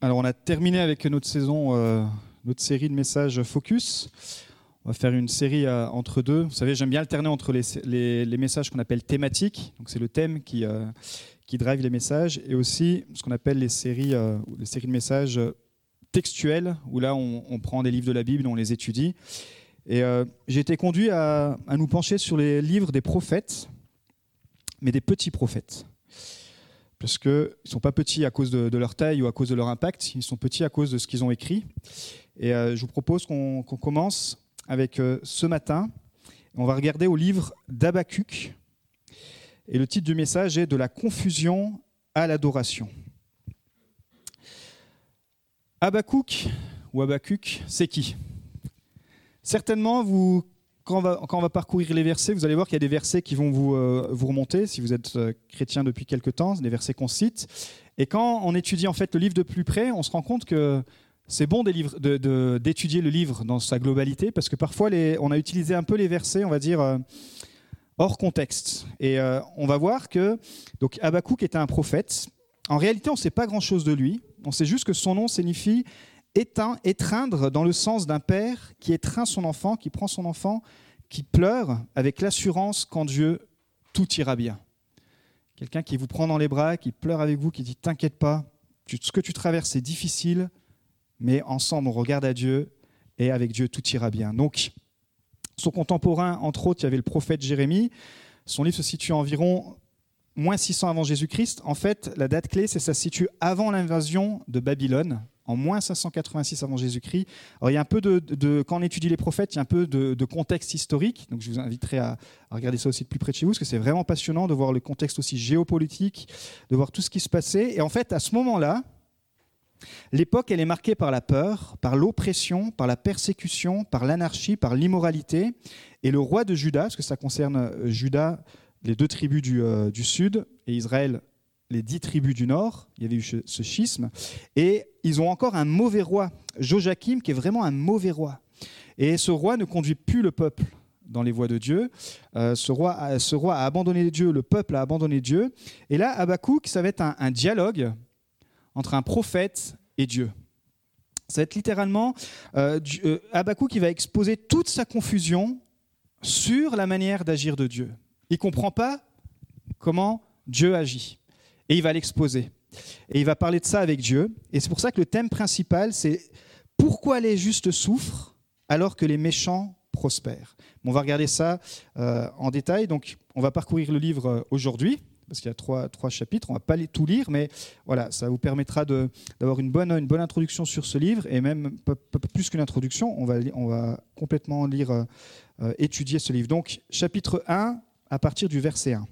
Alors, on a terminé avec notre saison, euh, notre série de messages Focus. On va faire une série euh, entre deux. Vous savez, j'aime bien alterner entre les, messages qu'on appelle thématiques, donc c'est le thème qui, euh, qui drive les messages, et aussi ce qu'on appelle les séries, les séries de messages textuels, où là, on, prend des livres de la Bible, on les étudie. Et j'ai été conduit à nous pencher sur les livres des prophètes, mais des petits prophètes parce qu'ils ne sont pas petits à cause de, leur taille ou à cause de leur impact, ils sont petits à cause de ce qu'ils ont écrit. Et euh, je vous propose qu'on qu'on commence avec euh, ce matin. On va regarder au livre d'Abacuc. Et le titre du message est De la confusion à l'adoration. Abacuc ou Abacuc, c'est qui? Certainement, vous, quand, on va, parcourir les versets, vous allez voir qu'il y a des versets qui vont vous, euh, vous remonter, si vous êtes euh, chrétien depuis quelque temps, des versets qu'on cite. Et quand on étudie en fait le livre de plus près, on se rend compte que c'est bon d'étudier le livre dans sa globalité, parce que parfois on a utilisé un peu les versets, on va dire, euh, hors contexte. Et on va voir que donc Habakkuk était un prophète. En réalité, on ne sait pas grand-chose de lui. On sait juste que son nom signifie éteint, étreindre dans le sens d'un père qui étreint son enfant, qui prend son enfant, qui pleure avec l'assurance qu'en Dieu, tout ira bien. Quelqu'un qui vous prend dans les bras, qui pleure avec vous, qui dit T'inquiète pas, ce que tu traverses, c'est difficile, mais ensemble, on regarde à Dieu, et avec Dieu, tout ira bien. Donc, son contemporain, entre autres, il y avait le prophète Jérémie. Son livre se situe environ moins 600 avant Jésus-Christ. En fait, la date clé, c'est ça se situe avant l'invasion de Babylone, en moins 586 avant Jésus-Christ. Alors, il y a un peu de, quand on étudie les prophètes, il y a un peu de, contexte historique. Donc, je vous inviterai à, regarder ça aussi de plus près de chez vous, parce que c'est vraiment passionnant de voir le contexte aussi géopolitique, de voir tout ce qui se passait. Et en fait, à ce moment-là, l'époque, elle est marquée par la peur, par l'oppression, par la persécution, par l'anarchie, par l'immoralité. Et le roi de Juda, parce que ça concerne euh, Juda, les deux tribus du, euh, du sud, et Israël, les dix tribus du nord, il y avait eu ce, schisme, et ils ont encore un mauvais roi, Joachim, qui est vraiment un mauvais roi. Et ce roi ne conduit plus le peuple dans les voies de Dieu. Euh, ce, roi a, ce roi a abandonné Dieu, le peuple a abandonné Dieu. Et là, Habakkuk, ça va être un, dialogue entre un prophète et Dieu. Ça va être littéralement euh, Dieu- euh, qui va exposer toute sa confusion sur la manière d'agir de Dieu. Il ne comprend pas comment Dieu agit. Et il va l'exposer. Et il va parler de ça avec Dieu. Et c'est pour ça que le thème principal, c'est pourquoi les justes souffrent alors que les méchants prospèrent. On va regarder ça euh, en détail. Donc, on va parcourir le livre euh, aujourd'hui, parce qu'il y a trois, trois chapitres. On ne va pas tout lire, mais voilà, ça vous permettra d'avoir une bonne, une bonne introduction sur ce livre, et même plus qu'une introduction, on va, on va complètement lire, euh, étudier ce livre. Donc, chapitre 1, à partir du verset 1.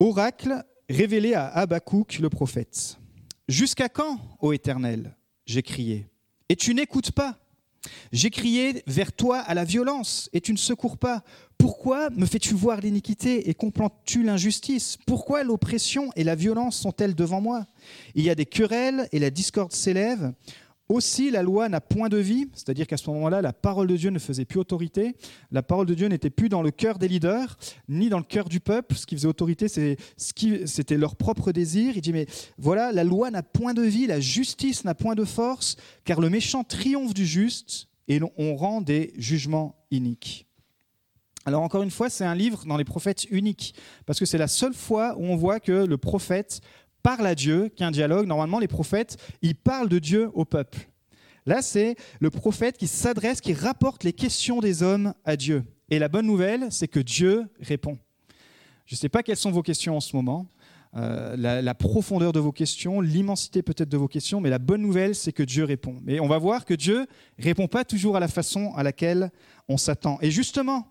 Oracle révélé à Habakkuk le prophète. Jusqu'à quand, ô Éternel J'ai crié. Et tu n'écoutes pas? J'ai crié vers toi à la violence, et tu ne secours pas. Pourquoi me fais-tu voir l'iniquité et contemples-tu l'injustice? Pourquoi l'oppression et la violence sont-elles devant moi? Il y a des querelles et la discorde s'élève. Aussi, la loi n'a point de vie, c'est-à-dire qu'à ce moment-là, la parole de Dieu ne faisait plus autorité. La parole de Dieu n'était plus dans le cœur des leaders, ni dans le cœur du peuple. Ce qui faisait autorité, c'était leur propre désir. Il dit, mais voilà, la loi n'a point de vie, la justice n'a point de force, car le méchant triomphe du juste et on rend des jugements iniques. Alors encore une fois, c'est un livre dans les prophètes uniques, parce que c'est la seule fois où on voit que le prophète parle à Dieu, qu'il y a un dialogue. Normalement, les prophètes, ils parlent de Dieu au peuple. Là, c'est le prophète qui s'adresse, qui rapporte les questions des hommes à Dieu. Et la bonne nouvelle, c'est que Dieu répond. Je ne sais pas quelles sont vos questions en ce moment, euh, la, la profondeur de vos questions, l'immensité peut-être de vos questions, mais la bonne nouvelle, c'est que Dieu répond. Mais on va voir que Dieu répond pas toujours à la façon à laquelle on s'attend. Et justement,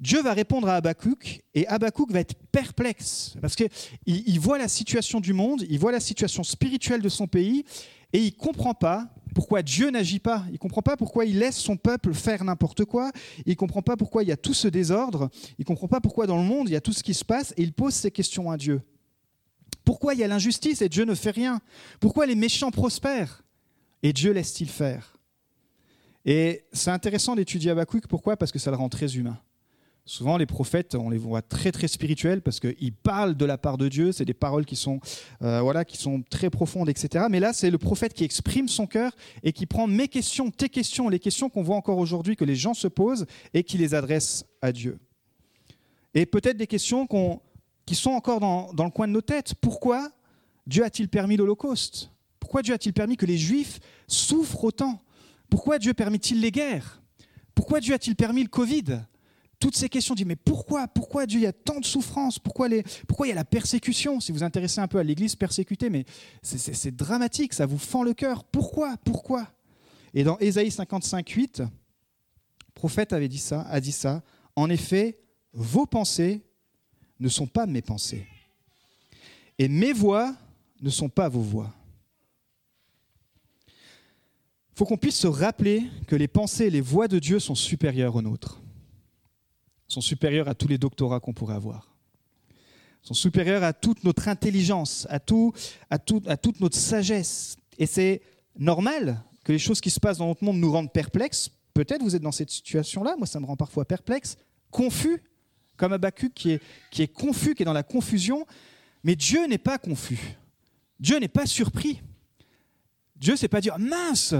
Dieu va répondre à Habakkuk et Habakkuk va être perplexe parce qu'il il voit la situation du monde, il voit la situation spirituelle de son pays et il ne comprend pas pourquoi Dieu n'agit pas. Il ne comprend pas pourquoi il laisse son peuple faire n'importe quoi. Il ne comprend pas pourquoi il y a tout ce désordre. Il ne comprend pas pourquoi dans le monde il y a tout ce qui se passe et il pose ces questions à Dieu. Pourquoi il y a l'injustice et Dieu ne fait rien? Pourquoi les méchants prospèrent et Dieu laisse-t-il faire? Et c'est intéressant d'étudier Habakkuk. Pourquoi? Parce que ça le rend très humain. Souvent, les prophètes, on les voit très très spirituels parce qu'ils parlent de la part de Dieu. C'est des paroles qui sont, euh, voilà, qui sont très profondes, etc. Mais là, c'est le prophète qui exprime son cœur et qui prend mes questions, tes questions, les questions qu'on voit encore aujourd'hui, que les gens se posent et qui les adresse à Dieu. Et peut-être des questions qui sont encore dans, dans le coin de nos têtes. Pourquoi Dieu a-t-il permis l'Holocauste? Pourquoi Dieu a-t-il permis que les Juifs souffrent autant? Pourquoi Dieu permet-il les guerres? Pourquoi Dieu a-t-il permis le Covid? Toutes ces questions, dit mais pourquoi Pourquoi Dieu, y a tant de souffrances? Pourquoi, les, pourquoi il y a la persécution? Si vous vous intéressez un peu à l'Église persécutée, mais c'est dramatique, ça vous fend le cœur. Pourquoi Pourquoi? Et dans Ésaïe 55, 8, le prophète avait dit ça, a dit ça. En effet, vos pensées ne sont pas mes pensées, et mes voix ne sont pas vos voix. Il faut qu'on puisse se rappeler que les pensées et les voix de Dieu sont supérieures aux nôtres sont supérieurs à tous les doctorats qu'on pourrait avoir, sont supérieurs à toute notre intelligence, à, tout, à, tout, à toute notre sagesse. Et c'est normal que les choses qui se passent dans notre monde nous rendent perplexes. Peut-être vous êtes dans cette situation-là, moi ça me rend parfois perplexe, confus, comme Habakkuk qui est, qui est confus, qui est dans la confusion. Mais Dieu n'est pas confus. Dieu n'est pas surpris. Dieu ne s'est pas dire mince,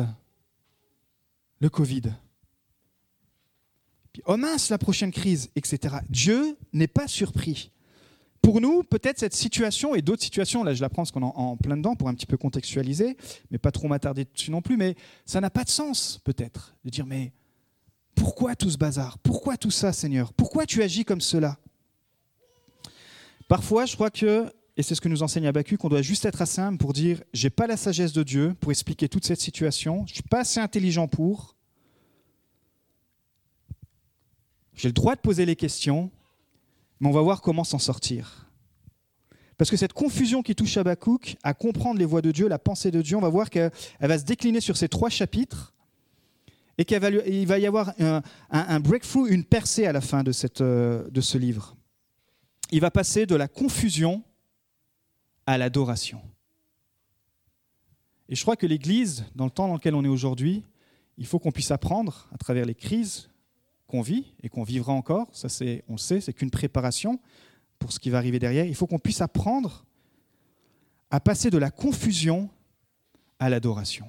le Covid oh mince, la prochaine crise, etc. Dieu n'est pas surpris. Pour nous, peut-être cette situation et d'autres situations, là je la prends parce qu'on en plein dedans pour un petit peu contextualiser, mais pas trop m'attarder dessus non plus, mais ça n'a pas de sens peut-être de dire mais pourquoi tout ce bazar? Pourquoi tout ça Seigneur? Pourquoi tu agis comme cela? Parfois je crois que, et c'est ce que nous enseigne Abacu, qu'on doit juste être assez simple pour dire j'ai pas la sagesse de Dieu pour expliquer toute cette situation, je suis pas assez intelligent pour, J'ai le droit de poser les questions, mais on va voir comment s'en sortir. Parce que cette confusion qui touche Habakkuk à comprendre les voies de Dieu, la pensée de Dieu, on va voir qu'elle va se décliner sur ces trois chapitres et qu'il va, y avoir un, breakthrough, une percée à la fin euh, de ce livre. Il va passer de la confusion à l'adoration. Et je crois que l'Église, dans le temps dans lequel on est aujourd'hui, il faut qu'on puisse apprendre, à travers les crises, qu'on vit et qu'on vivra encore, ça c'est, on sait, c'est qu'une préparation pour ce qui va arriver derrière. Il faut qu'on puisse apprendre à passer de la confusion à l'adoration.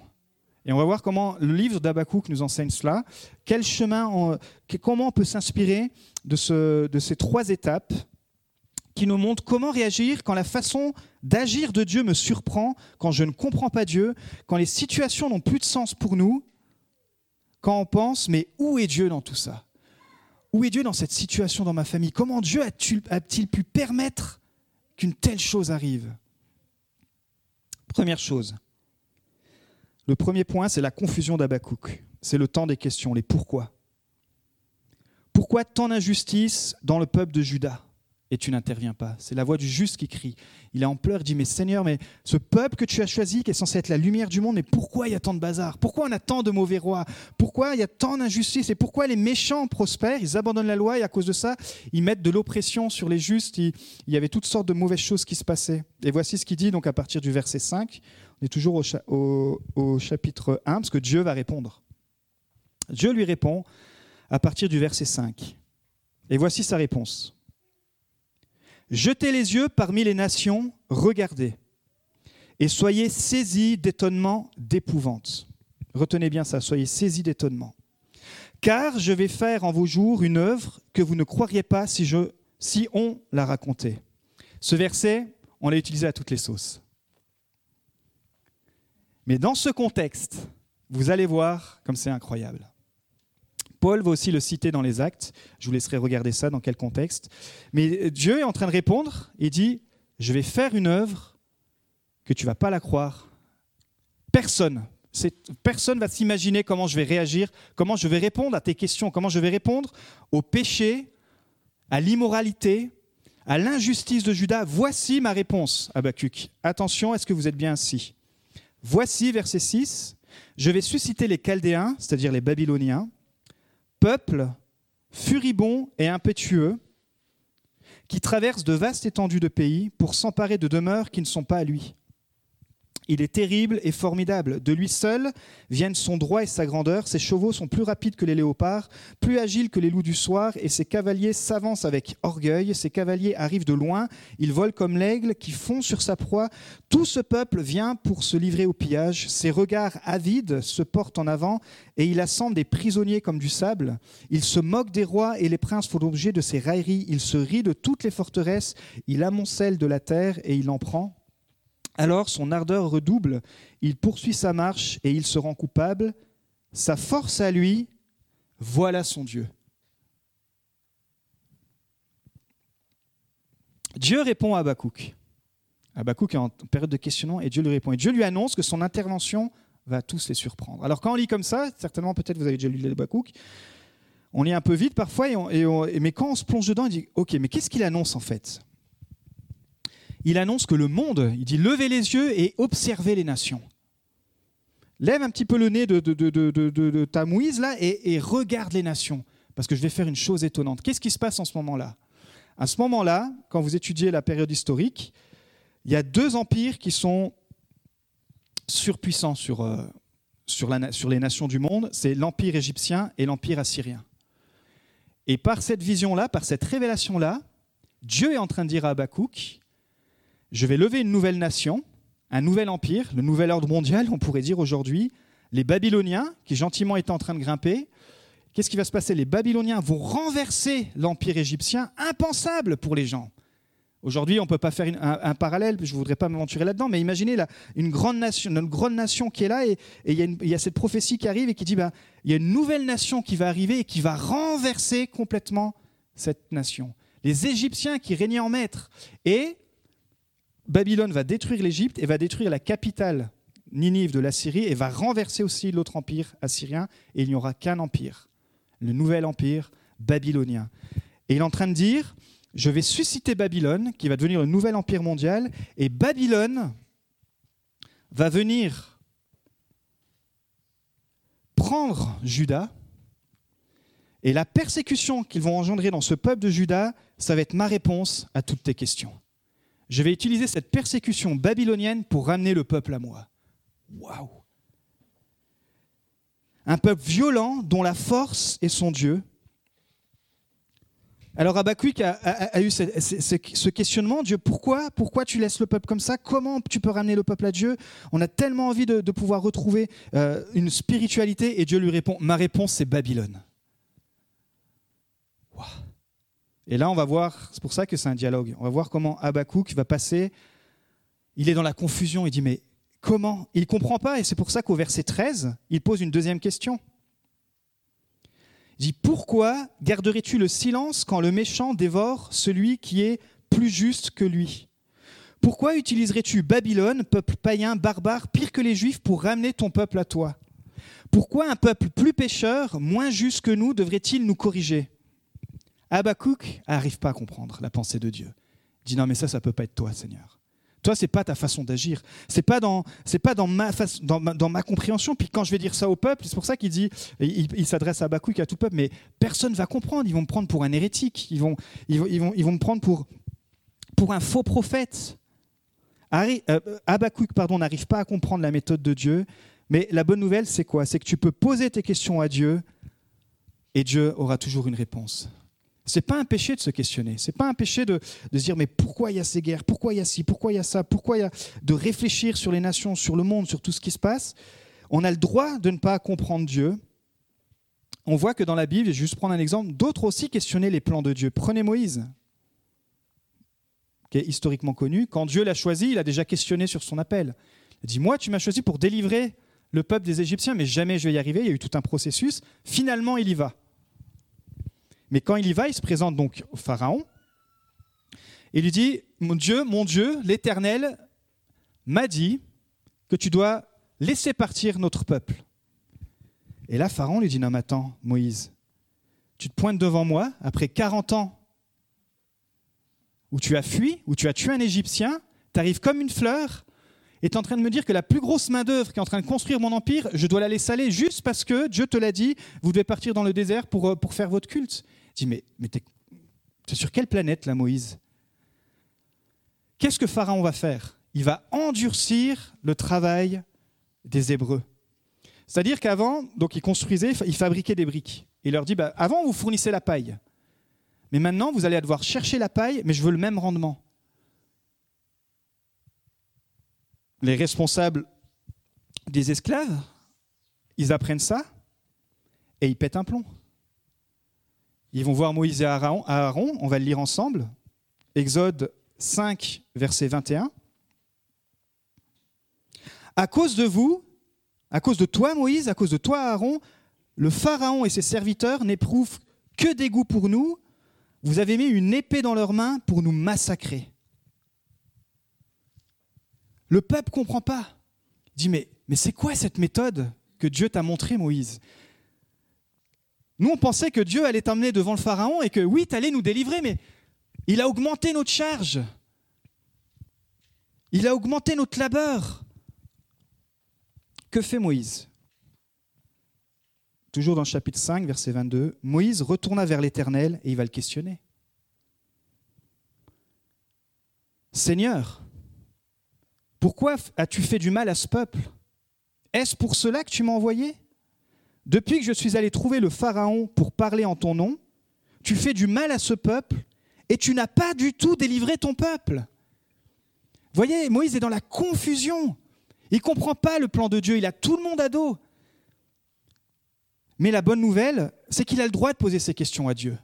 Et on va voir comment le livre d'Abakouk nous enseigne cela, quel chemin, comment on peut s'inspirer de ces trois étapes qui nous montrent comment réagir quand la façon d'agir de Dieu me surprend, quand je ne comprends pas Dieu, quand les situations n'ont plus de sens pour nous, quand on pense, mais où est Dieu dans tout ça? Où est Dieu dans cette situation dans ma famille? Comment Dieu a-t-il pu permettre qu'une telle chose arrive? Première chose. Le premier point, c'est la confusion d'Abakouk. C'est le temps des questions, les pourquoi. Pourquoi tant d'injustice dans le peuple de Juda? Et tu n'interviens pas. C'est la voix du juste qui crie. Il est en pleurs, dit, mais Seigneur, mais ce peuple que tu as choisi, qui est censé être la lumière du monde, mais pourquoi il y a tant de bazar? Pourquoi on a tant de mauvais rois? Pourquoi il y a tant d'injustice Et pourquoi les méchants prospèrent? Ils abandonnent la loi et à cause de ça, ils mettent de l'oppression sur les justes. Il, y avait toutes sortes de mauvaises choses qui se passaient. Et voici ce qu'il dit donc à partir du verset 5. On est toujours au, au chapitre 1, parce que Dieu va répondre. Dieu lui répond à partir du verset 5. Et voici sa réponse. Jetez les yeux parmi les nations, regardez, et soyez saisis d'étonnement, d'épouvante. Retenez bien ça, soyez saisis d'étonnement. Car je vais faire en vos jours une œuvre que vous ne croiriez pas si, je, si on la racontait. Ce verset, on l'a utilisé à toutes les sauces. Mais dans ce contexte, vous allez voir comme c'est incroyable. Paul va aussi le citer dans les actes. Je vous laisserai regarder ça dans quel contexte. Mais Dieu est en train de répondre et dit, je vais faire une œuvre que tu vas pas la croire. Personne, personne va s'imaginer comment je vais réagir, comment je vais répondre à tes questions, comment je vais répondre au péché, à l'immoralité, à l'injustice de Judas. Voici ma réponse, Habakkuk. Attention, est-ce que vous êtes bien ainsi Voici, verset 6, je vais susciter les Chaldéens, c'est-à-dire les Babyloniens, peuple furibond et impétueux qui traverse de vastes étendues de pays pour s'emparer de demeures qui ne sont pas à lui. Il est terrible et formidable. De lui seul viennent son droit et sa grandeur. Ses chevaux sont plus rapides que les léopards, plus agiles que les loups du soir, et ses cavaliers s'avancent avec orgueil. Ses cavaliers arrivent de loin, ils volent comme l'aigle qui fond sur sa proie. Tout ce peuple vient pour se livrer au pillage. Ses regards avides se portent en avant, et il assemble des prisonniers comme du sable. Il se moque des rois, et les princes font l'objet de ses railleries. Il se rit de toutes les forteresses. Il amoncelle de la terre, et il en prend. Alors son ardeur redouble, il poursuit sa marche et il se rend coupable. Sa force à lui, voilà son Dieu. Dieu répond à Habakkuk. Habakkuk est en période de questionnement et Dieu lui répond. Et Dieu lui annonce que son intervention va tous les surprendre. Alors quand on lit comme ça, certainement peut-être vous avez déjà lu Habakkuk, on lit un peu vite parfois, et mais quand on se plonge dedans, on dit, ok, mais qu'est-ce qu'il annonce en fait? Il annonce que le monde, il dit levez les yeux et observez les nations. Lève un petit peu le nez de, de, ta mouise là et, regarde les nations. Parce que je vais faire une chose étonnante. Qu'est-ce qui se passe en ce moment-là? À ce moment-là, quand vous étudiez la période historique, il y a deux empires qui sont surpuissants sur, euh, sur les nations du monde. C'est l'empire égyptien et l'empire assyrien. Et par cette vision-là, par cette révélation-là, Dieu est en train de dire à Habakkuk, je vais lever une nouvelle nation, un nouvel empire, le nouvel ordre mondial, on pourrait dire aujourd'hui, les Babyloniens, qui gentiment étaient en train de grimper. Qu'est-ce qui va se passer? Les Babyloniens vont renverser l'empire égyptien, impensable pour les gens. Aujourd'hui, on ne peut pas faire un, parallèle, je ne voudrais pas m'aventurer là-dedans, mais imaginez là, une, grande nation, une grande nation qui est là et il y, a cette prophétie qui arrive et qui dit ben, il y a une nouvelle nation qui va arriver et qui va renverser complètement cette nation. Les Égyptiens qui régnaient en maître. Et Babylone va détruire l'Égypte et va détruire la capitale Ninive de la Syrie et va renverser aussi l'autre empire assyrien et il n'y aura qu'un empire, le nouvel empire babylonien. Et il est en train de dire, je vais susciter Babylone qui va devenir le nouvel empire mondial et Babylone va venir prendre Juda et la persécution qu'ils vont engendrer dans ce peuple de Juda, ça va être ma réponse à toutes tes questions je vais utiliser cette persécution babylonienne pour ramener le peuple à moi. Waouh Un peuple violent dont la force est son Dieu. Alors Habakkuk a, eu ce, questionnement, Dieu, pourquoi, pourquoi tu laisses le peuple comme ça? Comment tu peux ramener le peuple à Dieu? On a tellement envie de, pouvoir retrouver euh, une spiritualité et Dieu lui répond, ma réponse c'est Babylone. Et là, on va voir, c'est pour ça que c'est un dialogue, on va voir comment Habakkuk va passer, il est dans la confusion, il dit, mais comment? Il ne comprend pas, et c'est pour ça qu'au verset 13, il pose une deuxième question. Il dit, pourquoi garderais-tu le silence quand le méchant dévore celui qui est plus juste que lui? Pourquoi utiliserais-tu Babylone, peuple païen, barbare, pire que les Juifs, pour ramener ton peuple à toi? Pourquoi un peuple plus pécheur, moins juste que nous, devrait-il nous corriger? Habakkuk n'arrive pas à comprendre la pensée de Dieu. Il dit non mais ça, ça peut pas être toi, Seigneur. Toi, c'est pas ta façon d'agir. C'est pas dans, pas dans ma, compréhension. Puis quand je vais dire ça au peuple, c'est pour ça qu'il dit, il, s'adresse à Habakkuk à tout peuple, mais personne va comprendre. Ils vont me prendre pour un hérétique. Ils vont, ils vont, ils vont, ils vont me prendre pour, pour un faux prophète. Euh, Habakkuk, pardon, n'arrive pas à comprendre la méthode de Dieu. Mais la bonne nouvelle, c'est quoi? C'est que tu peux poser tes questions à Dieu et Dieu aura toujours une réponse. C'est pas un péché de se questionner. C'est pas un péché de, de, se dire mais pourquoi il y a ces guerres, pourquoi il y a ci, pourquoi il y a ça, pourquoi il y a de réfléchir sur les nations, sur le monde, sur tout ce qui se passe? On a le droit de ne pas comprendre Dieu. On voit que dans la Bible, je vais juste prendre un exemple, d'autres aussi questionnaient les plans de Dieu. Prenez Moïse, qui est historiquement connu. Quand Dieu l'a choisi, il a déjà questionné sur son appel. Il dit Moi, tu m'as choisi pour délivrer le peuple des Égyptiens, mais jamais je vais y arriver. Il y a eu tout un processus. Finalement, il y va. Mais quand il y va, il se présente donc au Pharaon et lui dit, mon Dieu, mon Dieu, l'Éternel m'a dit que tu dois laisser partir notre peuple. Et là, Pharaon lui dit, non, mais attends, Moïse, tu te pointes devant moi après 40 ans où tu as fui, où tu as tué un Égyptien, tu arrives comme une fleur, et tu es en train de me dire que la plus grosse main-d'œuvre qui est en train de construire mon empire, je dois la laisser juste parce que Dieu te l'a dit, vous devez partir dans le désert pour, euh, pour faire votre culte. Dis, mais, mais t'es sur quelle planète là, Moïse? Qu'est-ce que Pharaon va faire? Il va endurcir le travail des Hébreux. C'est-à-dire qu'avant, donc ils construisaient, ils fabriquaient des briques. Il leur dit, bah, avant vous fournissez la paille, mais maintenant vous allez devoir chercher la paille, mais je veux le même rendement. Les responsables des esclaves, ils apprennent ça et ils pètent un plomb. Ils vont voir Moïse et Aaron, on va le lire ensemble. Exode 5, verset 21. À cause de vous, à cause de toi Moïse, à cause de toi Aaron, le Pharaon et ses serviteurs n'éprouvent que dégoût pour nous. Vous avez mis une épée dans leurs mains pour nous massacrer. Le peuple ne comprend pas. Il dit, mais, mais c'est quoi cette méthode que Dieu t'a montrée, Moïse? Nous, on pensait que Dieu allait t'emmener devant le Pharaon et que oui, tu nous délivrer, mais il a augmenté notre charge. Il a augmenté notre labeur. Que fait Moïse? Toujours dans le chapitre 5, verset 22, Moïse retourna vers l'Éternel et il va le questionner. Seigneur, pourquoi as-tu fait du mal à ce peuple? Est-ce pour cela que tu m'as envoyé? Depuis que je suis allé trouver le Pharaon pour parler en ton nom, tu fais du mal à ce peuple et tu n'as pas du tout délivré ton peuple. Voyez, Moïse est dans la confusion. Il ne comprend pas le plan de Dieu, il a tout le monde à dos. Mais la bonne nouvelle, c'est qu'il a le droit de poser ces questions à Dieu.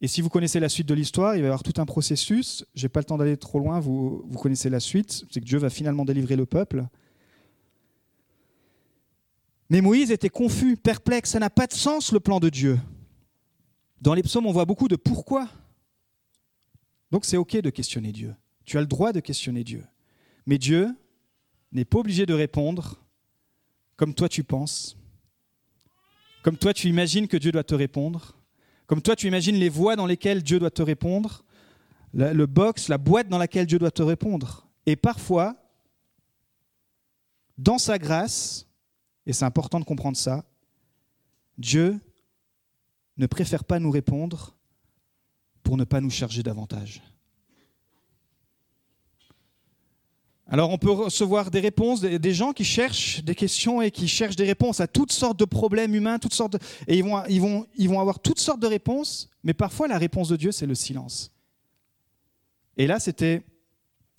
Et si vous connaissez la suite de l'histoire, il va y avoir tout un processus. Je n'ai pas le temps d'aller trop loin, vous connaissez la suite. C'est que Dieu va finalement délivrer le peuple. Mais Moïse était confus, perplexe. Ça n'a pas de sens, le plan de Dieu. Dans les psaumes, on voit beaucoup de pourquoi. Donc c'est OK de questionner Dieu. Tu as le droit de questionner Dieu. Mais Dieu, n'est pas obligé de répondre comme toi tu penses, comme toi tu imagines que Dieu doit te répondre, comme toi tu imagines les voies dans lesquelles Dieu doit te répondre, le box, la boîte dans laquelle Dieu doit te répondre. Et parfois, dans sa grâce, et c'est important de comprendre ça, Dieu ne préfère pas nous répondre pour ne pas nous charger davantage. Alors on peut recevoir des réponses, des gens qui cherchent des questions et qui cherchent des réponses à toutes sortes de problèmes humains, toutes sortes et ils vont, avoir toutes sortes de réponses, mais parfois la réponse de Dieu, c'est le silence. Et là, c'était,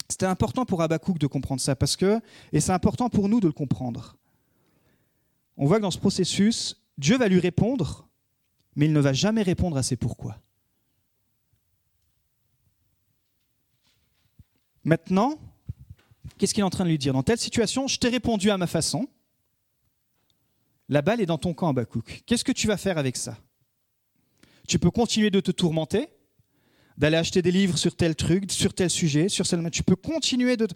c'était important pour Habakkuk de comprendre ça, parce que, et c'est important pour nous de le comprendre. On voit que dans ce processus, Dieu va lui répondre, mais il ne va jamais répondre à ses pourquoi. Maintenant, Qu'est-ce qu'il est en train de lui dire Dans telle situation, je t'ai répondu à ma façon. La balle est dans ton camp, Abakouk. Qu'est-ce que tu vas faire avec ça? Tu peux continuer de te tourmenter, d'aller acheter des livres sur tel truc, sur tel sujet, sur tel... Tu peux continuer de,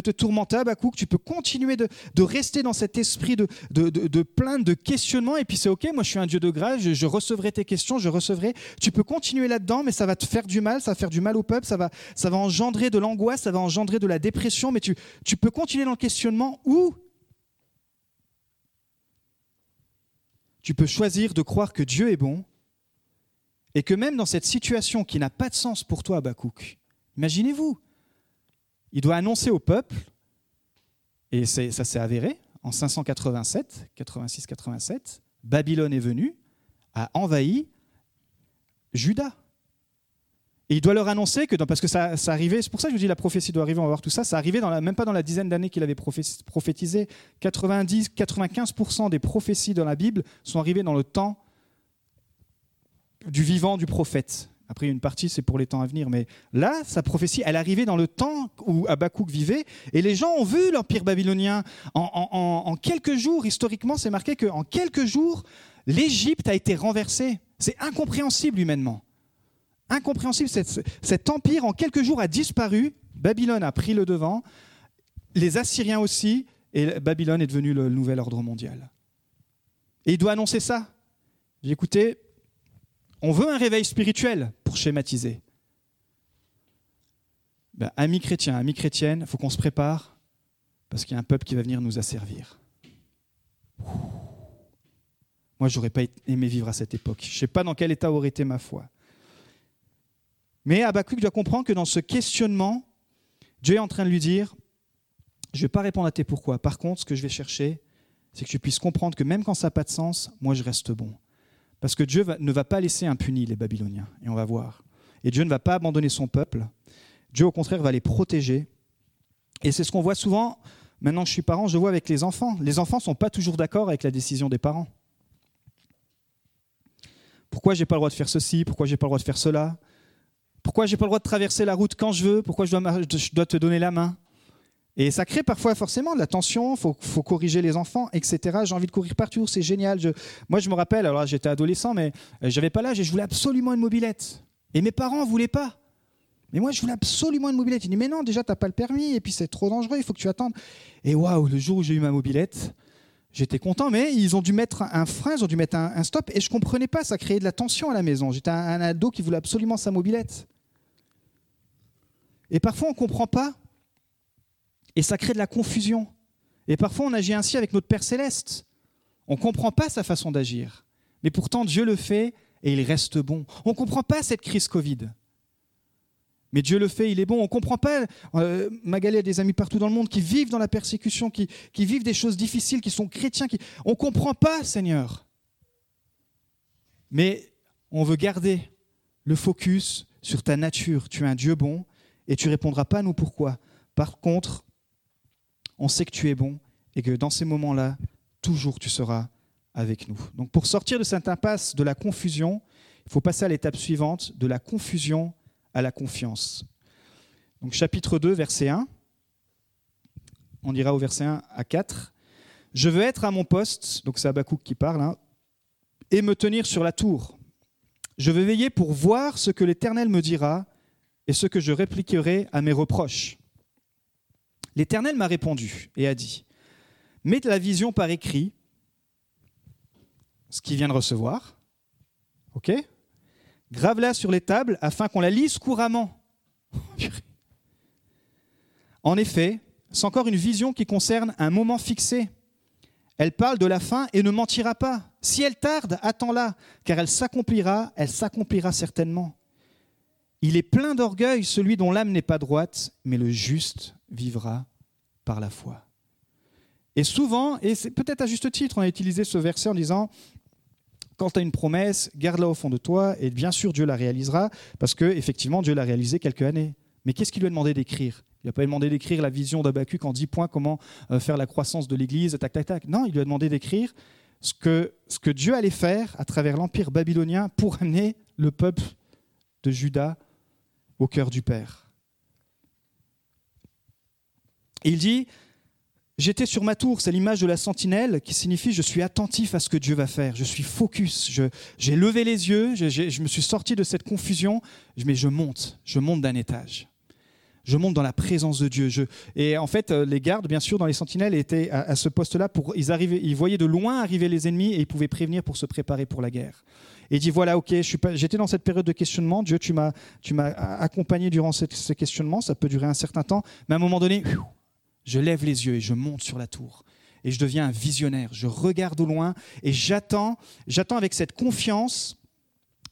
te tourmenter, Abakouk. Tu peux continuer de, rester dans cet esprit de, de, plainte, de questionnement. Et puis c'est OK, moi je suis un Dieu de grâce, je, recevrai tes questions, je recevrai. Tu peux continuer là-dedans, mais ça va te faire du mal, ça va faire du mal au peuple, ça va, ça va engendrer de l'angoisse, ça va engendrer de la dépression. Mais tu, tu peux continuer dans le questionnement ou tu peux choisir de croire que Dieu est bon et que même dans cette situation qui n'a pas de sens pour toi, Habakkuk, imaginez-vous, il doit annoncer au peuple, et ça s'est avéré, en 587, 86-87, Babylone est venue, a envahi Juda. Et il doit leur annoncer que, parce que ça, arrivait, c'est pour ça que je vous dis la prophétie doit arriver, on va voir tout ça, ça arrivait dans même pas dans la dizaine d'années qu'il avait prophétisé. 90-95% des prophéties dans la Bible sont arrivées dans le temps du vivant du prophète. Après, une partie, c'est pour les temps à venir. Mais là, sa prophétie, elle arrivait dans le temps où Habakkuk vivait. Et les gens ont vu l'Empire babylonien. En, quelques jours, historiquement, c'est marqué qu'en quelques jours, l'Égypte a été renversée. C'est incompréhensible humainement. Incompréhensible. cet empire, en quelques jours, a disparu. Babylone a pris le devant. Les Assyriens aussi. Et Babylone est devenu le nouvel ordre mondial. Et il doit annoncer ça. J'ai écouté, on veut un réveil spirituel pour schématiser. Ben, amis chrétiens, amis chrétiennes, il faut qu'on se prépare parce qu'il y a un peuple qui va venir nous asservir. Moi, j'aurais pas aimé vivre à cette époque. Je ne sais pas dans quel état aurait été ma foi. Mais Habakkuk doit comprendre que dans ce questionnement, Dieu est en train de lui dire, je ne vais pas répondre à tes pourquoi. Par contre, ce que je vais chercher, c'est que tu puisses comprendre que même quand ça n'a pas de sens, moi je reste bon. Parce que Dieu ne va pas laisser impunis les Babyloniens, et on va voir. Et Dieu ne va pas abandonner son peuple. Dieu, au contraire, va les protéger. Et c'est ce qu'on voit souvent, maintenant que je suis parent, je vois avec les enfants. Les enfants ne sont pas toujours d'accord avec la décision des parents. Pourquoi j'ai pas le droit de faire ceci? Pourquoi j'ai pas le droit de faire cela? Pourquoi j'ai pas le droit de traverser la route quand je veux? Pourquoi je dois, je dois te donner la main? Et ça crée parfois forcément de la tension, il faut, corriger les enfants, etc. J'ai envie de courir partout, c'est génial. moi, je me rappelle, alors j'étais adolescent, mais euh, j'avais pas l'âge et je voulais absolument une mobilette. Et mes parents ne voulaient pas. Mais moi, je voulais absolument une mobilette. Ils disent, mais non, déjà, tu n'as pas le permis, et puis c'est trop dangereux, il faut que tu attendes. Et waouh, le jour où j'ai eu ma mobilette, j'étais content, mais ils ont dû mettre un frein, ils ont dû mettre un, stop, et je ne comprenais pas, ça créait de la tension à la maison. J'étais un, un ado qui voulait absolument sa mobilette. Et parfois, on ne comprend pas et ça crée de la confusion. Et parfois, on agit ainsi avec notre Père céleste. On ne comprend pas sa façon d'agir. Mais pourtant, Dieu le fait et il reste bon. On ne comprend pas cette crise Covid. Mais Dieu le fait, il est bon. On ne comprend pas. Euh, Magali a des amis partout dans le monde qui vivent dans la persécution, qui, vivent des choses difficiles, qui sont chrétiens. On ne comprend pas, Seigneur. Mais on veut garder le focus sur ta nature. Tu es un Dieu bon et tu répondras pas à nous pourquoi? Par contre, on sait que tu es bon et que dans ces moments-là, toujours tu seras avec nous. Donc pour sortir de cette impasse de la confusion, il faut passer à l'étape suivante, de la confusion à la confiance. Donc chapitre 2, verset 1. On ira au verset 1 à 4. Je veux être à mon poste, donc c'est Abakouk qui parle, hein, et me tenir sur la tour. Je veux veiller pour voir ce que l'Éternel me dira et ce que je répliquerai à mes reproches. L'Éternel m'a répondu et a dit, mets la vision par écrit, ce qu'il vient de recevoir, ok? Grave-la sur les tables afin qu'on la lise couramment. en effet, c'est encore une vision qui concerne un moment fixé. Elle parle de la fin et ne mentira pas. Si elle tarde, attends-la, car elle s'accomplira, elle s'accomplira certainement. Il est plein d'orgueil celui dont l'âme n'est pas droite, mais le juste vivra par la foi. Et souvent, et c'est peut-être à juste titre, on a utilisé ce verset en disant quand tu as une promesse, garde-la au fond de toi, et bien sûr Dieu la réalisera, parce que effectivement Dieu l'a réalisé quelques années. Mais qu'est-ce qu'il lui a demandé d'écrire? Il n'a pas demandé d'écrire la vision d'Abacuc en 10 points, comment euh, faire la croissance de l'Église, tac, tac, tac. Non, il lui a demandé d'écrire ce que, ce que Dieu allait faire à travers l'Empire babylonien pour amener le peuple de Juda au cœur du Père. Il dit, J'étais sur ma tour, c'est l'image de la sentinelle qui signifie je suis attentif à ce que Dieu va faire, je suis focus, j'ai levé les yeux, je me suis sorti de cette confusion, mais je monte, je monte d'un étage. Je monte dans la présence de Dieu. et en fait, euh, les gardes, bien sûr, dans les sentinelles, étaient à, ce poste-là. Pour, ils, arrivaient, ils voyaient de loin arriver les ennemis et ils pouvaient prévenir pour se préparer pour la guerre. Et il dit voilà, ok, j'étais dans cette période de questionnement. Dieu, tu m'as accompagné durant ce, questionnement. Ça peut durer un certain temps. Mais à un moment donné, je lève les yeux et je monte sur la tour. Et je deviens un visionnaire. Je regarde au loin et j'attends, j'attends avec cette confiance.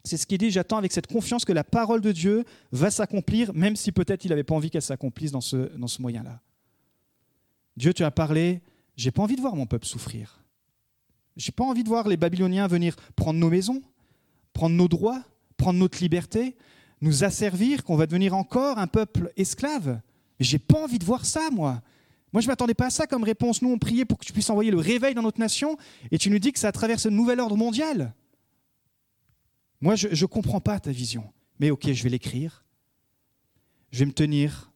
C'est ce qu'il dit, j'attends avec cette confiance que la parole de Dieu va s'accomplir, même si peut-être il n'avait pas envie qu'elle s'accomplisse dans ce, moyen-là. Dieu, tu as parlé, j'ai pas envie de voir mon peuple souffrir. J'ai pas envie de voir les Babyloniens venir prendre nos maisons, prendre nos droits, prendre notre liberté, nous asservir, qu'on va devenir encore un peuple esclave. J'ai pas envie de voir ça, moi. Moi, je ne m'attendais pas à ça comme réponse. Nous, on priait pour que tu puisses envoyer le réveil dans notre nation, et tu nous dis que ça traverse un nouvel ordre mondial. Moi, je ne comprends pas ta vision. Mais ok, je vais l'écrire. Je vais me tenir.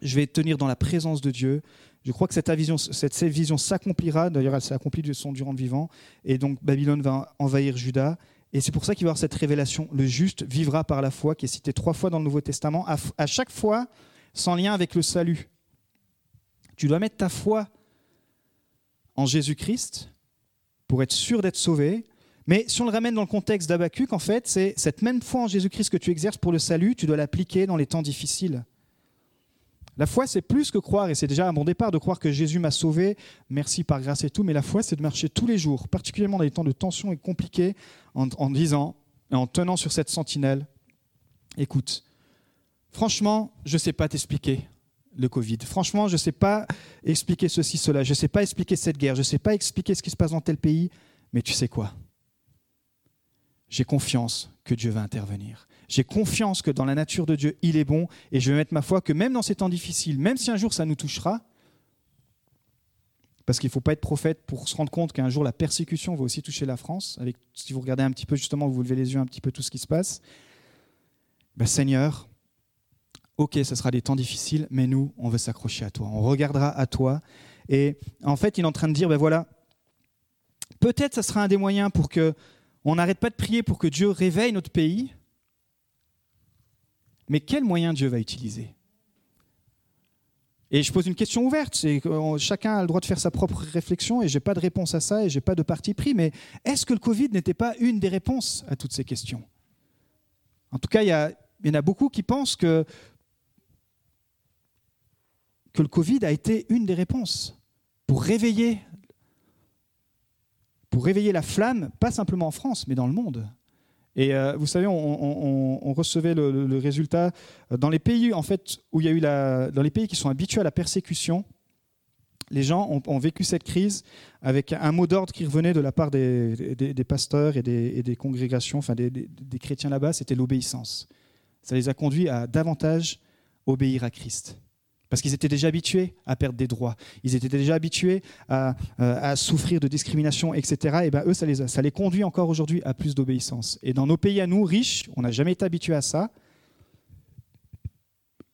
Je vais tenir dans la présence de Dieu. Je crois que cette vision, cette, vision s'accomplira. D'ailleurs, elle s'est accomplie de son durant le vivant. Et donc, Babylone va envahir Juda. Et c'est pour ça qu'il va y avoir cette révélation. Le juste vivra par la foi, qui est cité trois fois dans le Nouveau Testament. à chaque fois, sans lien avec le salut. Tu dois mettre ta foi en Jésus-Christ pour être sûr d'être sauvé. Mais si on le ramène dans le contexte d'Abacuc, en fait, c'est cette même foi en Jésus-Christ que tu exerces pour le salut, tu dois l'appliquer dans les temps difficiles. La foi, c'est plus que croire, et c'est déjà un bon départ de croire que Jésus m'a sauvé, merci par grâce et tout, mais la foi, c'est de marcher tous les jours, particulièrement dans les temps de tension et compliqués, en, en disant et en tenant sur cette sentinelle, écoute, franchement, je ne sais pas t'expliquer le Covid. Franchement, je ne sais pas expliquer ceci, cela. Je ne sais pas expliquer cette guerre. Je ne sais pas expliquer ce qui se passe dans tel pays. Mais tu sais quoi? J'ai confiance que Dieu va intervenir. J'ai confiance que dans la nature de Dieu, il est bon. Et je vais mettre ma foi que même dans ces temps difficiles, même si un jour ça nous touchera, parce qu'il ne faut pas être prophète pour se rendre compte qu'un jour la persécution va aussi toucher la France. Si vous regardez un petit peu, justement, vous levez les yeux un petit peu tout ce qui se passe. Ben, Seigneur, ok, ce sera des temps difficiles, mais nous, on veut s'accrocher à toi. On regardera à toi. Et en fait, il est en train de dire, ben voilà, peut-être ce sera un des moyens pour que on n'arrête pas de prier pour que Dieu réveille notre pays. Mais quel moyen Dieu va utiliser? Et je pose une question ouverte, chacun a le droit de faire sa propre réflexion et je n'ai pas de réponse à ça et je n'ai pas de parti pris, mais est-ce que le Covid n'était pas une des réponses à toutes ces questions? En tout cas, il y, en a beaucoup qui pensent que, que le Covid a été une des réponses pour réveiller, pour réveiller la flamme, pas simplement en France, mais dans le monde. Et euh, vous savez, on, recevait le, résultat euh, dans les pays en fait où il y a eu la, dans les pays qui sont habitués à la persécution. Les gens ont, vécu cette crise avec un mot d'ordre qui revenait de la part des, pasteurs et des, congrégations, enfin des, chrétiens là-bas, c'était l'obéissance. Ça les a conduits à davantage obéir à Christ. Parce qu'ils étaient déjà habitués à perdre des droits, ils étaient déjà habitués à, euh, souffrir de discrimination, etc. Et ben eux, ça les, ça les conduit encore aujourd'hui à plus d'obéissance. Et dans nos pays à nous, riches, on n'a jamais été habitués à ça.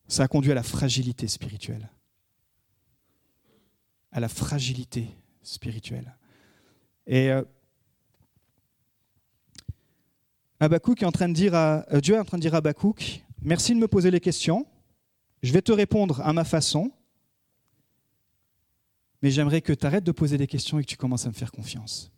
Ça a conduit à la fragilité spirituelle. À la fragilité spirituelle. Et euh, Habakkuk est en train de dire à, euh, Dieu est en train de dire à Habakkuk, merci de me poser les questions. Je vais te répondre à ma façon, mais j'aimerais que tu arrêtes de poser des questions et que tu commences à me faire confiance.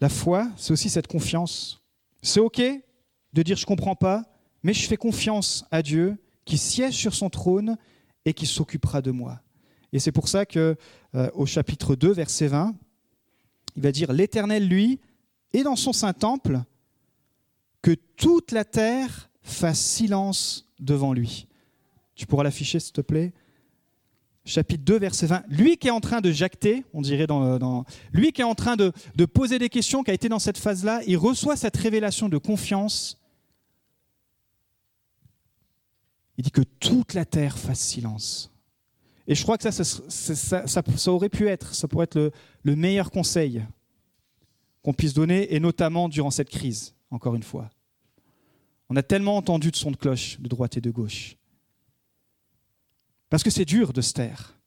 La foi, c'est aussi cette confiance. C'est OK de dire je ne comprends pas, mais je fais confiance à Dieu qui siège sur son trône et qui s'occupera de moi. Et c'est pour ça que euh, au chapitre 2, verset 20, il va dire l'Éternel, lui, est dans son saint temple, que toute la terre fasse silence devant lui. Tu pourras l'afficher, s'il te plaît Chapitre 2, verset 20. Lui qui est en train de jacter, on dirait dans, lui qui est en train de, poser des questions, qui a été dans cette phase-là, il reçoit cette révélation de confiance. Il dit que toute la terre fasse silence. Et je crois que ça, ça, aurait pu être, ça pourrait être le meilleur conseil qu'on puisse donner, et notamment durant cette crise, encore une fois. On a tellement entendu de sons de cloche de droite et de gauche. Parce que c'est dur de se taire.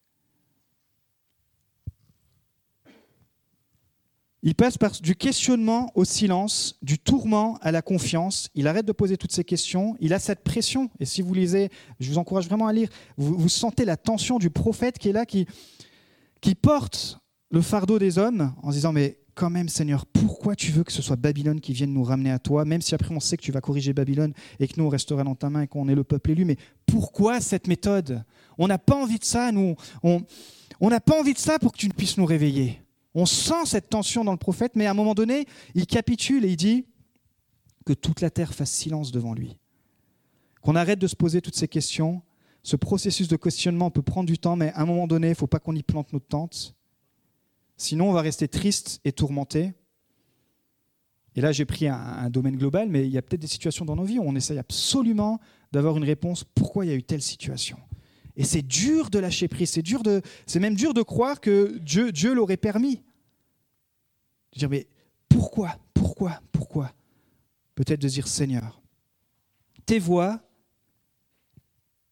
Il passe par du questionnement au silence, du tourment à la confiance. Il arrête de poser toutes ces questions. Il a cette pression. Et si vous lisez, je vous encourage vraiment à lire, vous, sentez la tension du prophète qui est là, qui, qui porte le fardeau des hommes en disant, mais quand même, Seigneur, pourquoi tu veux que ce soit Babylone qui vienne nous ramener à toi, même si après on sait que tu vas corriger Babylone et que nous, on dans ta main et qu'on est le peuple élu, mais pourquoi cette méthode? On n'a pas envie de ça, nous. On n'a pas envie de ça pour que tu ne puisses nous réveiller. On sent cette tension dans le prophète, mais à un moment donné, il capitule et il dit que toute la terre fasse silence devant lui. Qu'on arrête de se poser toutes ces questions. Ce processus de questionnement peut prendre du temps, mais à un moment donné, il ne faut pas qu'on y plante notre tente Sinon, on va rester triste et tourmenté. Et là, j'ai pris un, domaine global, mais il y a peut-être des situations dans nos vies où on essaye absolument d'avoir une réponse pourquoi il y a eu telle situation? Et c'est dur de lâcher prise, c'est dur de, c'est même dur de croire que Dieu, Dieu l'aurait permis. De dire mais pourquoi, pourquoi, pourquoi? Peut-être de dire Seigneur, tes voix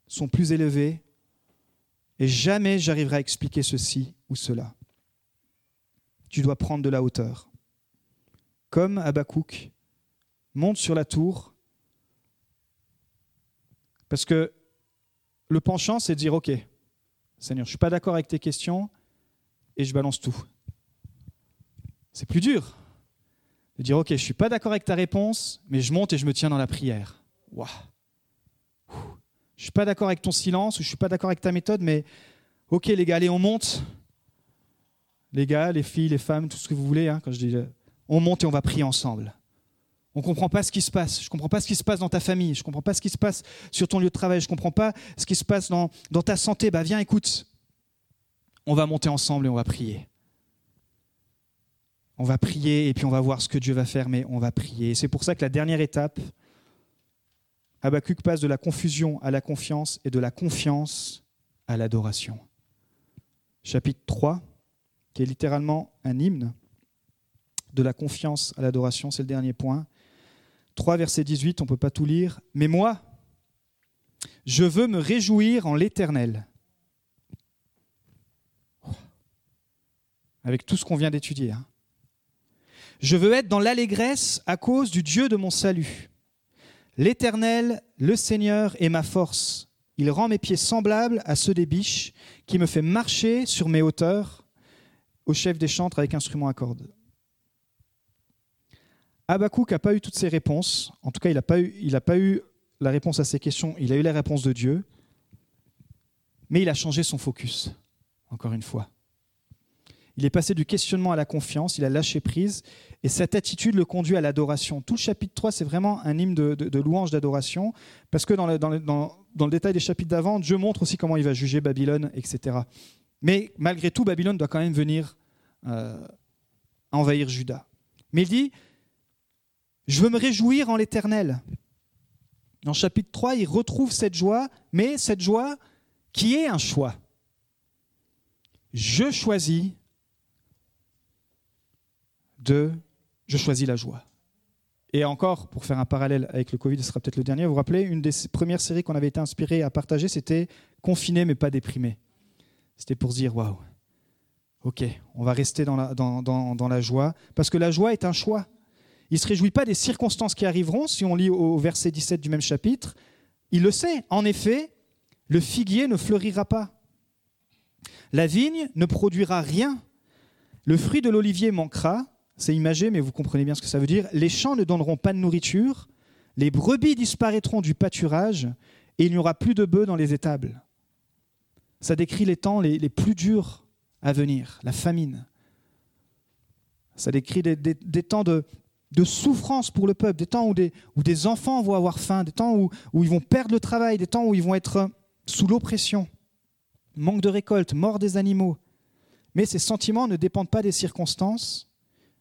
sont plus élevées et jamais j'arriverai à expliquer ceci ou cela tu dois prendre de la hauteur. Comme Habakkuk, monte sur la tour, parce que le penchant, c'est de dire, OK, Seigneur, je ne suis pas d'accord avec tes questions, et je balance tout. C'est plus dur de dire, OK, je ne suis pas d'accord avec ta réponse, mais je monte et je me tiens dans la prière. Waouh je ne suis pas d'accord avec ton silence, ou je ne suis pas d'accord avec ta méthode, mais OK les gars, allez, on monte, les gars, les filles, les femmes, tout ce que vous voulez, hein, quand je dis on monte et on va prier ensemble. On ne comprend pas ce qui se passe. Je ne comprends pas ce qui se passe dans ta famille. Je ne comprends pas ce qui se passe sur ton lieu de travail. Je ne comprends pas ce qui se passe dans, dans ta santé. Bah, viens, écoute. On va monter ensemble et on va prier. On va prier et puis on va voir ce que Dieu va faire, mais on va prier. C'est pour ça que la dernière étape, Habakkuk passe de la confusion à la confiance et de la confiance à l'adoration. Chapitre 3, qui est littéralement un hymne de la confiance à l'adoration, c'est le dernier point. 3, verset 18, on ne peut pas tout lire. Mais moi, je veux me réjouir en l'Éternel. Avec tout ce qu'on vient d'étudier. Hein. Je veux être dans l'allégresse à cause du Dieu de mon salut. L'Éternel, le Seigneur, est ma force. Il rend mes pieds semblables à ceux des biches, qui me fait marcher sur mes hauteurs, au chef des chantres avec instrument à cordes. Habakkuk n'a pas eu toutes ses réponses. En tout cas, il n'a pas, eu, pas eu la réponse à ses questions. Il a eu la réponse de Dieu. Mais il a changé son focus, encore une fois. Il est passé du questionnement à la confiance, il a lâché prise, et cette attitude le conduit à l'adoration. Tout le chapitre 3, c'est vraiment un hymne de, louange, d'adoration, parce que dans le, dans, le, détail des chapitres d'avant, Dieu montre aussi comment il va juger Babylone, etc. Mais malgré tout, Babylone doit quand même venir euh, envahir Juda. Mais il dit, je veux me réjouir en l'Éternel. Dans chapitre 3, il retrouve cette joie, mais cette joie qui est un choix. Je choisis de je choisis la joie. Et encore, pour faire un parallèle avec le Covid, ce sera peut-être le dernier, vous vous rappelez, une des premières séries qu'on avait été inspiré à partager, c'était Confiné mais pas déprimé. C'était pour se dire, waouh, ok, on va rester dans la, joie, parce que la joie est un choix. Il ne se réjouit pas des circonstances qui arriveront, si on lit au verset 17 du même chapitre. Il le sait, en effet, le figuier ne fleurira pas. La vigne ne produira rien. Le fruit de l'olivier manquera, c'est imagé, mais vous comprenez bien ce que ça veut dire. Les champs ne donneront pas de nourriture, les brebis disparaîtront du pâturage, et il n'y aura plus de bœufs dans les étables. Ça décrit les temps les, plus durs à venir, la famine. Ça décrit des, temps de, souffrance pour le peuple, des temps où des, enfants vont avoir faim, des temps où, ils vont perdre le travail, des temps où ils vont être sous l'oppression, manque de récolte, mort des animaux. Mais ces sentiments ne dépendent pas des circonstances,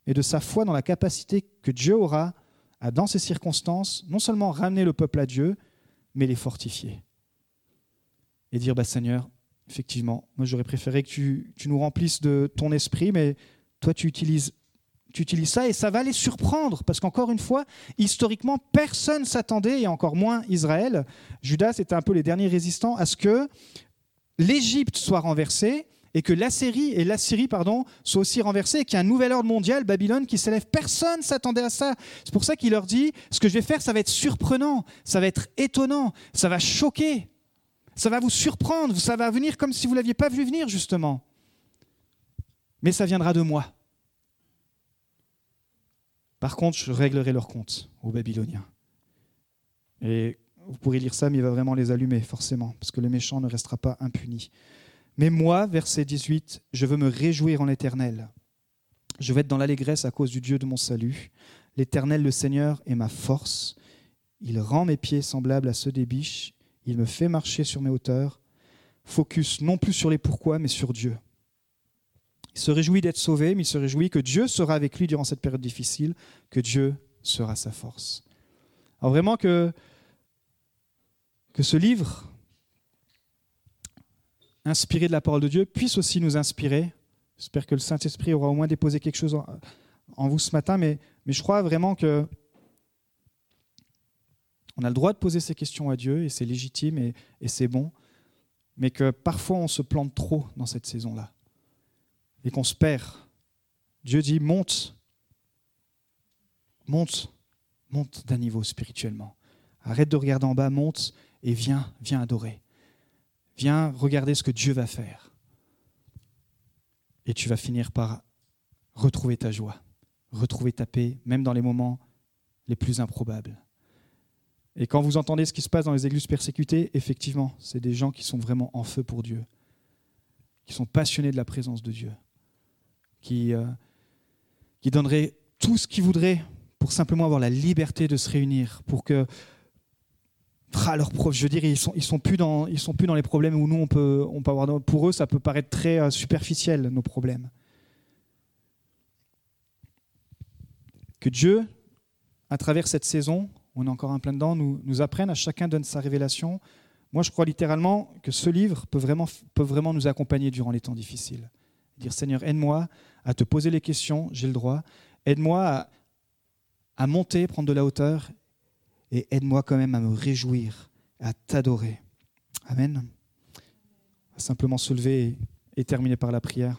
et de sa foi dans la capacité que Dieu aura à, dans ces circonstances, non seulement ramener le peuple à Dieu, mais les fortifier. Et dire, bah, Seigneur, effectivement, moi j'aurais préféré que tu, nous remplisses de ton esprit, mais toi tu utilises, tu utilises ça et ça va les surprendre, parce qu'encore une fois, historiquement, personne s'attendait, et encore moins Israël. Judas était un peu les derniers résistants à ce que l'Égypte soit renversée et que l'Assyrie et l'Assyrie pardon soient aussi renversées et qu'il y a un nouvel ordre mondial, Babylone, qui s'élève. Personne s'attendait à ça. C'est pour ça qu'il leur dit ce que je vais faire, ça va être surprenant, ça va être étonnant, ça va choquer, ça va vous surprendre, ça va venir comme si vous l'aviez pas vu venir justement. Mais ça viendra de moi. Par contre, je réglerai leur compte aux Babyloniens. Et vous pourrez lire ça, mais il va vraiment les allumer, forcément, parce que le méchant ne restera pas impuni. Mais moi, verset 18, je veux me réjouir en l'Éternel. Je vais être dans l'allégresse à cause du Dieu de mon salut. L'Éternel, le Seigneur, est ma force. Il rend mes pieds semblables à ceux des biches. Il me fait marcher sur mes hauteurs. Focus non plus sur les pourquoi, mais sur Dieu. Il se réjouit d'être sauvé, mais il se réjouit que Dieu sera avec lui durant cette période difficile, que Dieu sera sa force. Alors vraiment que, que ce livre inspiré de la parole de Dieu, puisse aussi nous inspirer. J'espère que le Saint-Esprit aura au moins déposé quelque chose en, vous ce matin, mais, mais je crois vraiment que on a le droit de poser ces questions à Dieu, et c'est légitime et, c'est bon, mais que parfois on se plante trop dans cette saison-là, et qu'on se perd. Dieu dit, monte, monte, monte d'un niveau spirituellement. Arrête de regarder en bas, monte et viens, viens adorer. Viens regarder ce que Dieu va faire. Et tu vas finir par retrouver ta joie, retrouver ta paix, même dans les moments les plus improbables. Et quand vous entendez ce qui se passe dans les églises persécutées, effectivement, c'est des gens qui sont vraiment en feu pour Dieu, qui sont passionnés de la présence de Dieu, qui, euh, qui donneraient tout ce qu'ils voudraient pour simplement avoir la liberté de se réunir, pour que ah, leurs profs, je veux dire, ils sont, ils sont plus dans, sont plus dans les problèmes où nous on peut, on peut avoir. Pour eux, ça peut paraître très euh, superficiel nos problèmes. Que Dieu, à travers cette saison, on est encore un plein dedans, nous, nous apprenne à chacun donne sa révélation. Moi, je crois littéralement que ce livre peut vraiment, nous accompagner durant les temps difficiles. Dire Seigneur, aide-moi à te poser les questions, j'ai le droit. Aide-moi à monter, prendre de la hauteur et aide-moi quand même à me réjouir, à t'adorer. Amen. Simplement se lever et terminer par la prière.